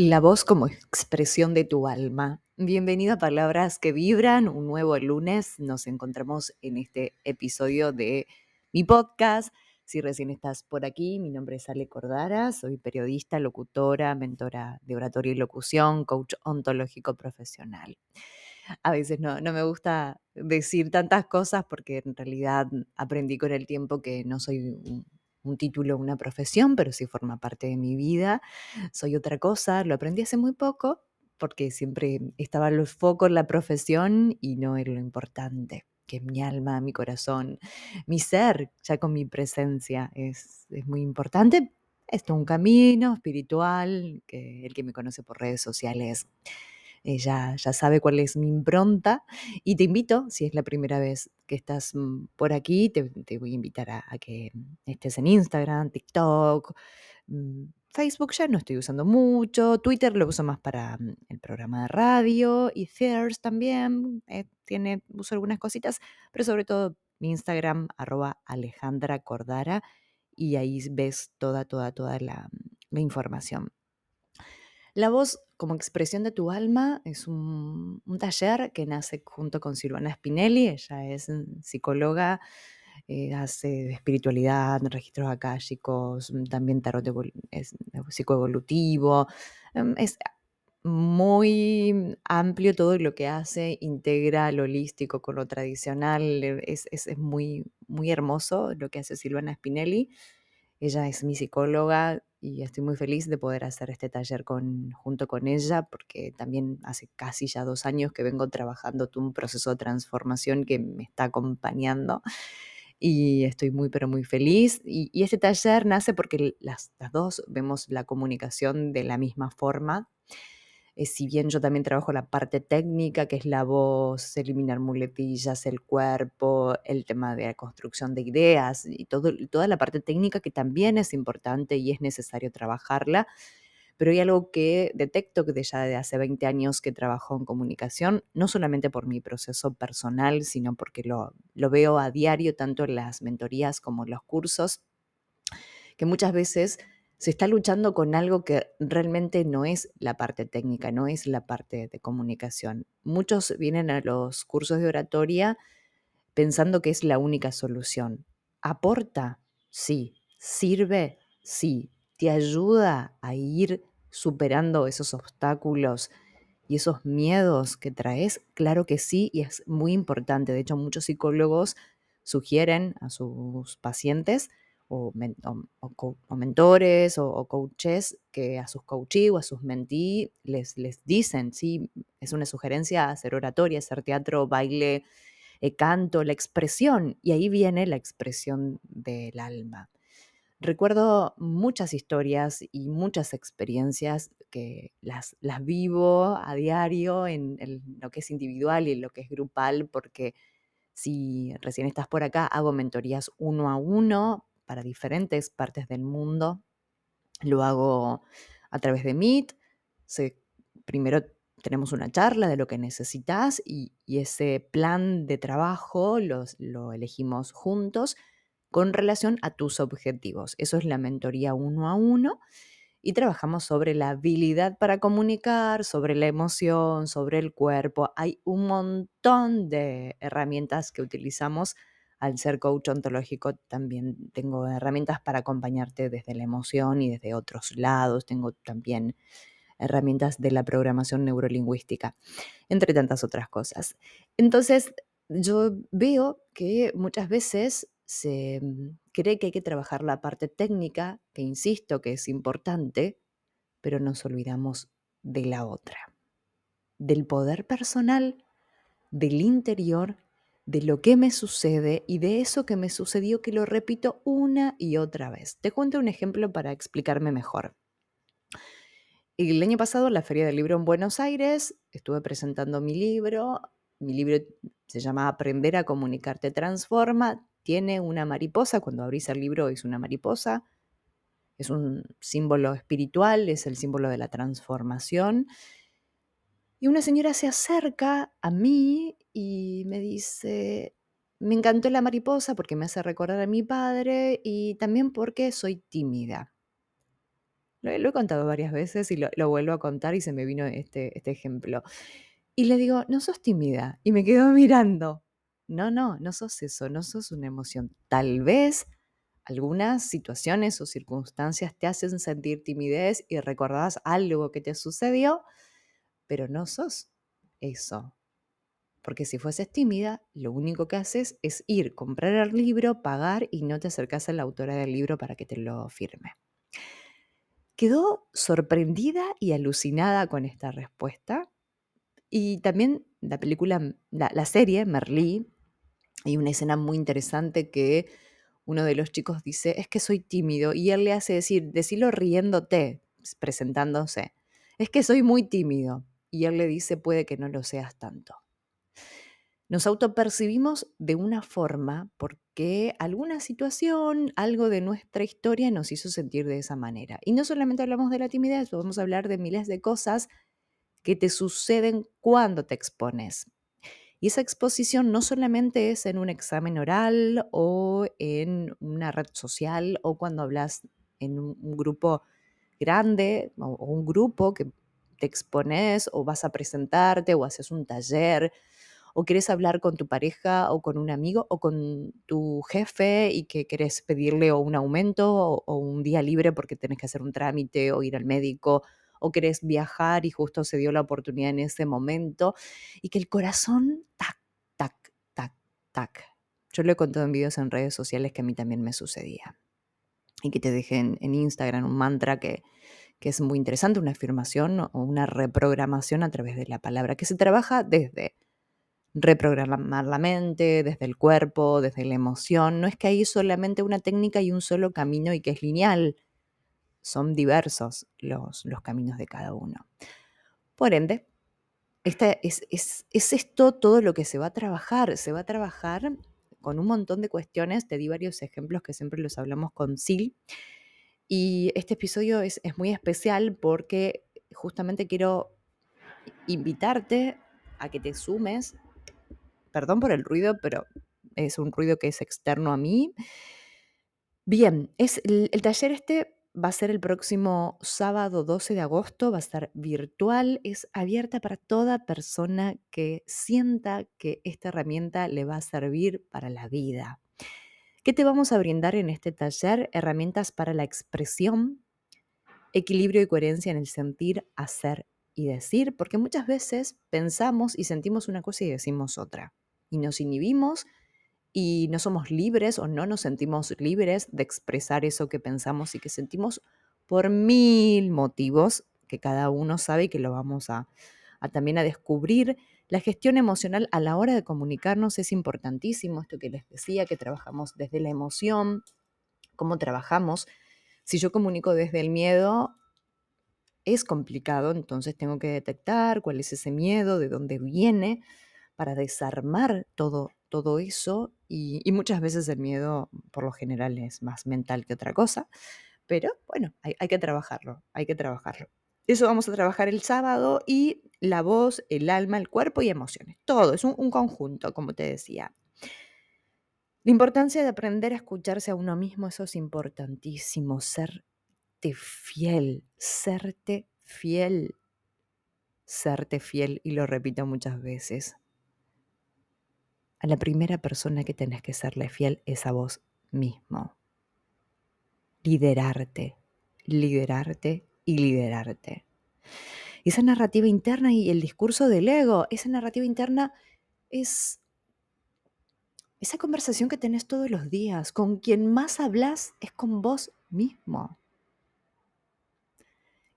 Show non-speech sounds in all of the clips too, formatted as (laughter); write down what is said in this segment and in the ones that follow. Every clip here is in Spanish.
La voz como expresión de tu alma. Bienvenido a Palabras que Vibran, un nuevo lunes. Nos encontramos en este episodio de mi podcast. Si recién estás por aquí, mi nombre es Ale Cordara, soy periodista, locutora, mentora de oratoria y locución, coach ontológico profesional. A veces no, no me gusta decir tantas cosas porque en realidad aprendí con el tiempo que no soy un título, una profesión, pero sí forma parte de mi vida. Soy otra cosa, lo aprendí hace muy poco porque siempre estaba el foco en la profesión y no en lo importante, que mi alma, mi corazón, mi ser, ya con mi presencia, es, es muy importante. Esto es un camino espiritual, que el que me conoce por redes sociales ya, sabe cuál es mi impronta y te invito, si es la primera vez que estás mm, por aquí, te, voy a invitar a, que estés en Instagram, TikTok, mm, Facebook ya no estoy usando mucho, Twitter lo uso más para mm, el programa de radio y Theirs también, eh, tiene, uso algunas cositas, pero sobre todo mi Instagram, arroba Alejandra Cordara, y ahí ves toda, toda, toda la información. La voz como expresión de tu alma es un, taller que nace junto con Silvana Spinelli, ella es psicóloga, eh, hace espiritualidad, registros akáshicos, mm, también tarot es psicoevolutivo, em, es muy amplio todo lo que hace, integra lo holístico con lo tradicional, es, es muy, muy hermoso lo que hace Silvana Spinelli. Ella es mi psicóloga y estoy muy feliz de poder hacer este taller con, junto con ella porque también hace casi ya dos años que vengo trabajando un proceso de transformación que me está acompañando y estoy muy pero muy feliz. Y, este taller nace porque las, las dos vemos la comunicación de la misma forma eh, si bien yo también trabajo la parte técnica, que es la voz, eliminar muletillas, el cuerpo, el tema de la construcción de ideas y toda la parte técnica que también es importante y es necesario trabajarla. Pero hay algo que detecto que ya hace 20 años que trabajo en comunicación, no solamente por mi proceso personal, sino porque lo veo a diario, tanto en las mentorías como en los cursos, que muchas veces se está luchando con algo que realmente no es la parte técnica, no es la parte de comunicación. Muchos vienen a los cursos de oratoria pensando que es la única solución. ¿Aporta? Sí. ¿Sirve? Sí. ¿Te ayuda a ir superando esos obstáculos y esos miedos que traes? Claro que sí, y es muy importante. De hecho, muchos psicólogos sugieren a sus pacientes o, mentores o, coaches que a sus coaches o a sus mentí les, les dicen, sí, es una sugerencia hacer oratoria, hacer teatro, baile, eh, canto, la expresión, y ahí viene la expresión del alma. Recuerdo muchas historias y muchas experiencias que las, las vivo a diario en, lo que es individual y lo que es grupal, porque si recién estás por acá, hago mentorías uno a uno para diferentes partes del mundo. Lo hago a través de Meet. primero tenemos una charla de lo que necesitas y, ese plan de trabajo lo elegimos juntos con relación a tus objetivos. Eso es la mentoría uno a uno y trabajamos sobre la habilidad para comunicar, sobre la emoción, sobre el cuerpo. Hay un montón de herramientas que utilizamos al ser coach ontológico también tengo herramientas para acompañarte desde la emoción y desde otros lados. Tengo también herramientas de la programación neurolingüística, entre tantas otras cosas. Entonces, yo veo que muchas veces se mm, cree que hay que trabajar la parte técnica, que insisto que es importante, pero nos olvidamos de la otra, del poder personal, del interior de lo que me sucede y de eso que me sucedió que lo repito una y otra vez. Te cuento un ejemplo para explicarme mejor. El año pasado, en la Feria del Libro en Buenos Aires, estuve presentando mi libro. Mi libro se llama Aprender a comunicarte transforma. Tiene una mariposa, cuando abrís el libro es una mariposa. Es un símbolo espiritual, es el símbolo de la transformación. Y una señora se acerca a mí y me dice, me encantó la mariposa porque me hace recordar a mi padre y también porque soy tímida. Lo, he contado varias veces y lo, vuelvo a contar y se me vino este, este ejemplo. Y le digo, no sos tímida. Y me quedo (laughs) mirando. No, no, no sos eso, no sos una emoción. Tal vez algunas situaciones o circunstancias te hacen sentir timidez y recordás algo que te sucedió, pero no sos eso. Porque si fueses tímida, lo único que haces es ir, comprar el libro, pagar y no te acercas a la autora del libro para que te lo firme. Quedó sorprendida y alucinada con esta respuesta. Y también la película, la, serie, Merlí, hay una escena muy interesante que uno de los chicos dice, es que soy tímido, y él le hace decir, decilo riéndote, presentándose, es que soy muy tímido, y él le dice, puede que no lo seas tanto. Nos autopercibimos de una forma porque alguna situación, algo de nuestra historia nos hizo sentir de esa manera. Y no solamente hablamos de la timidez, a hablar de miles de cosas que te suceden cuando te expones. Y esa exposición no solamente es en un examen oral o en una red social o cuando hablas en un, grupo grande o, un grupo que te expones o vas a presentarte o haces un taller o quieres hablar con tu pareja o con un amigo o con tu jefe y que quieres pedirle un aumento o, un día libre porque tienes que hacer un trámite o ir al médico o querés viajar y justo se dio la oportunidad en ese momento y que el corazón, tac, tac, tac, tac. Yo lo he contado en videos en redes sociales que a mí también me sucedía. Y que te dejé en, Instagram un mantra que, que es muy interesante, una afirmación o una reprogramación a través de la palabra, que se trabaja desde reprogramar la mente, desde el cuerpo, desde la emoción. No es que hay solamente una técnica y un solo camino y que es lineal son diversos los, los caminos de cada uno. Por ende, este es, es, es, esto todo lo que se va a trabajar. Se va a trabajar con un montón de cuestiones. Te di varios ejemplos que siempre los hablamos con Sil. Y este episodio es, es muy especial porque justamente quiero invitarte a que te sumes. Perdón por el ruido, pero es un ruido que es externo a mí. Bien, es el, taller este va a ser el próximo sábado 12 de agosto, va a estar virtual, es abierta para toda persona que sienta que esta herramienta le va a servir para la vida. ¿Qué te vamos a brindar en este taller? Herramientas para la expresión, equilibrio y coherencia en el sentir, hacer y decir, porque muchas veces pensamos y sentimos una cosa y decimos otra, y nos inhibimos y no somos libres o no nos sentimos libres de expresar eso que pensamos y que sentimos por mil motivos que cada uno sabe y que lo vamos a, también a descubrir. La gestión emocional a la hora de comunicarnos es importantísimo, esto que les decía, que trabajamos desde la emoción, cómo trabajamos. Si yo comunico desde el miedo, es complicado, entonces tengo que detectar cuál es ese miedo, de dónde viene, para desarmar todo, todo eso y, muchas veces el miedo por lo general es más mental que otra cosa, pero bueno, hay, que trabajarlo, hay que trabajarlo. Eso vamos a trabajar el sábado y la voz, el alma, el cuerpo y emociones. Todo, es un, un conjunto, como te decía. La importancia de aprender a escucharse a uno mismo, eso es importantísimo, serte fiel, serte fiel, serte fiel, y lo repito muchas veces, a la primera persona que tenés que serle fiel es a vos mismo. Liderarte, liderarte y liderarte. esa narrativa interna y el discurso del ego, esa narrativa interna es esa conversación que tenés todos los días. Con quien más hablas es con vos mismo.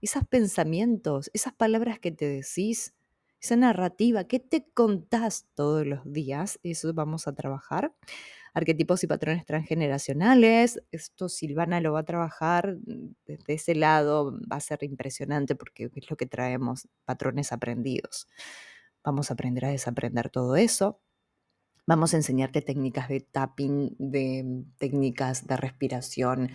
Esos pensamientos, esas palabras que te decís, esa narrativa, ¿qué te contás todos los días? Eso vamos a trabajar. Arquetipos y patrones transgeneracionales. Esto Silvana lo va a trabajar desde ese lado. Va a ser impresionante porque es lo que traemos, patrones aprendidos. Vamos a aprender a desaprender todo eso. Vamos a enseñarte técnicas de tapping, de técnicas de respiración.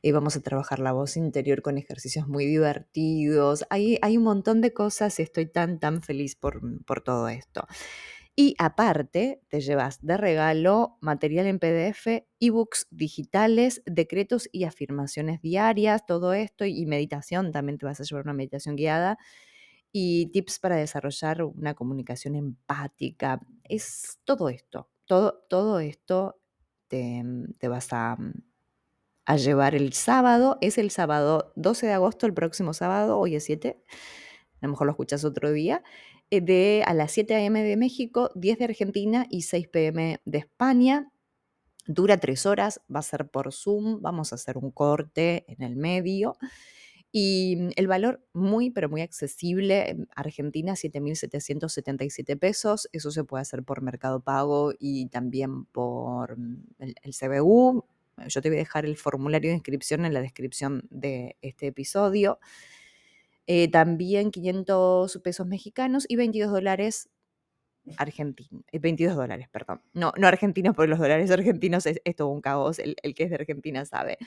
eh, vamos a trabajar la voz interior con ejercicios muy divertidos. Hay, hay un montón de cosas y estoy tan, tan feliz por, por todo esto. Y aparte, te llevas de regalo material en PDF, ebooks digitales, decretos y afirmaciones diarias, todo esto, y meditación, también te vas a llevar una meditación guiada, y tips para desarrollar una comunicación empática. Es todo esto, todo, todo esto te, te vas a, a llevar el sábado. Es el sábado 12 de agosto, el próximo sábado, hoy es 7, a lo mejor lo escuchas otro día. Eh, de a las 7 a.m. de México, 10 de Argentina y 6 p.m. de España. Dura tres horas, va a ser por Zoom, vamos a hacer un corte en el medio. Y mm, el valor muy, pero muy accesible. Argentina, 7.777 pesos. Eso se puede hacer por Mercado Pago y también por mm, el, CBU. Yo te voy a dejar el formulario de inscripción en la descripción de este episodio. Eh, también 500 pesos mexicanos y 22 dólares argentinos. 22 eh, dólares, perdón. No, no argentinos, porque los dólares argentinos es, todo un caos. El, que es de Argentina sabe.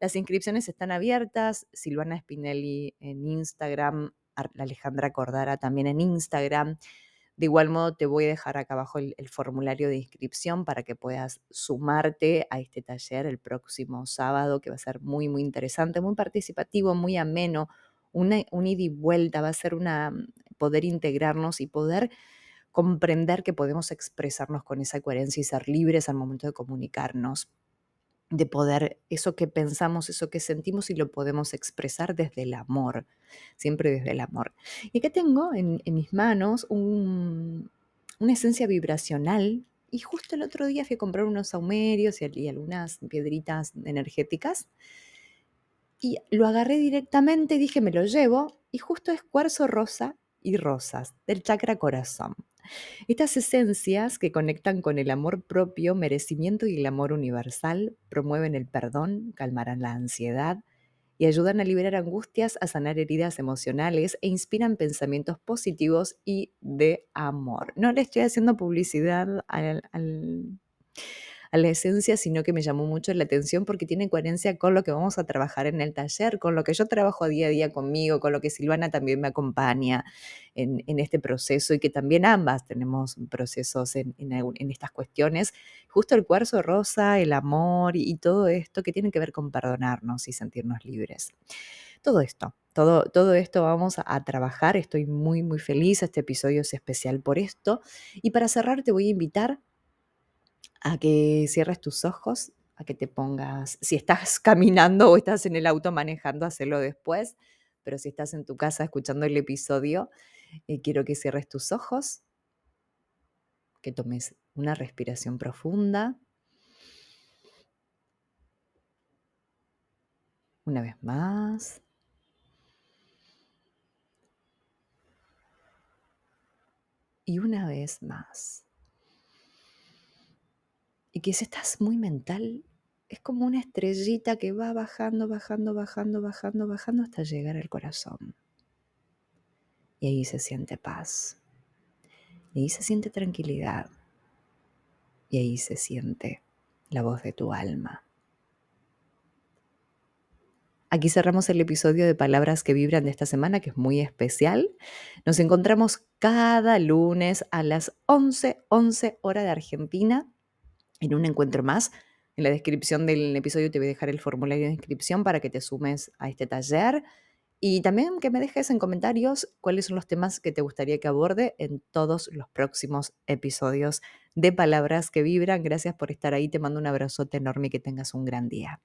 Las inscripciones están abiertas. Silvana Spinelli en Instagram. Alejandra Cordara también en Instagram. De igual modo, te voy a dejar acá abajo el, formulario de inscripción para que puedas sumarte a este taller el próximo sábado, que va a ser muy, muy interesante, muy participativo, muy ameno, una, un ida y vuelta, va a ser una poder integrarnos y poder comprender que podemos expresarnos con esa coherencia y ser libres al momento de comunicarnos, de poder, eso que pensamos, eso que sentimos y lo podemos expresar desde el amor, siempre desde el amor. Y acá tengo en, mis manos un, una esencia vibracional y justo el otro día fui a comprar unos saumerios y, y algunas piedritas energéticas y lo agarré directamente dije, me lo llevo, y justo es cuarzo rosa y rosas del chakra corazón. Estas esencias que conectan con el amor propio, merecimiento y el amor universal promueven el perdón, calmarán la ansiedad y ayudan a liberar angustias, a sanar heridas emocionales e inspiran pensamientos positivos y de amor. No le estoy haciendo publicidad al, a la esencia, sino que me llamó mucho la atención porque tiene coherencia con lo que vamos a trabajar en el taller, con lo que yo trabajo día a día conmigo, con lo que Silvana también me acompaña en, este proceso y que también ambas tenemos procesos en, en, en, estas cuestiones. Justo el cuarzo rosa, el amor y, y todo esto que tiene que ver con perdonarnos y sentirnos libres. Todo esto, todo, todo, esto vamos a, a, trabajar. Estoy muy, muy feliz. Este episodio es especial por esto. Y para cerrar, te voy a invitar a que cierres tus ojos, a que te pongas, si estás (laughs) caminando o estás en el auto manejando, hacerlo después, pero si estás en tu casa escuchando el episodio, eh, quiero que cierres tus ojos, que tomes una respiración profunda. Una vez más. Y una vez más. Y que si estás muy mental, es como una estrellita que va bajando, bajando, bajando, bajando, bajando hasta llegar al corazón. Y ahí se siente paz. Y ahí se siente tranquilidad. Y ahí se siente la voz de tu alma. Aquí cerramos el episodio de Palabras que Vibran de esta semana, que es muy especial. Nos encontramos cada lunes a las 11, 11 hora de Argentina en un encuentro más. En la descripción del episodio te voy a dejar el formulario de inscripción para que te sumes a este taller y también que me dejes en comentarios cuáles son los temas que te gustaría que aborde en todos los próximos episodios de Palabras que Vibran. Gracias por estar ahí, te mando un abrazote enorme y que tengas un gran día.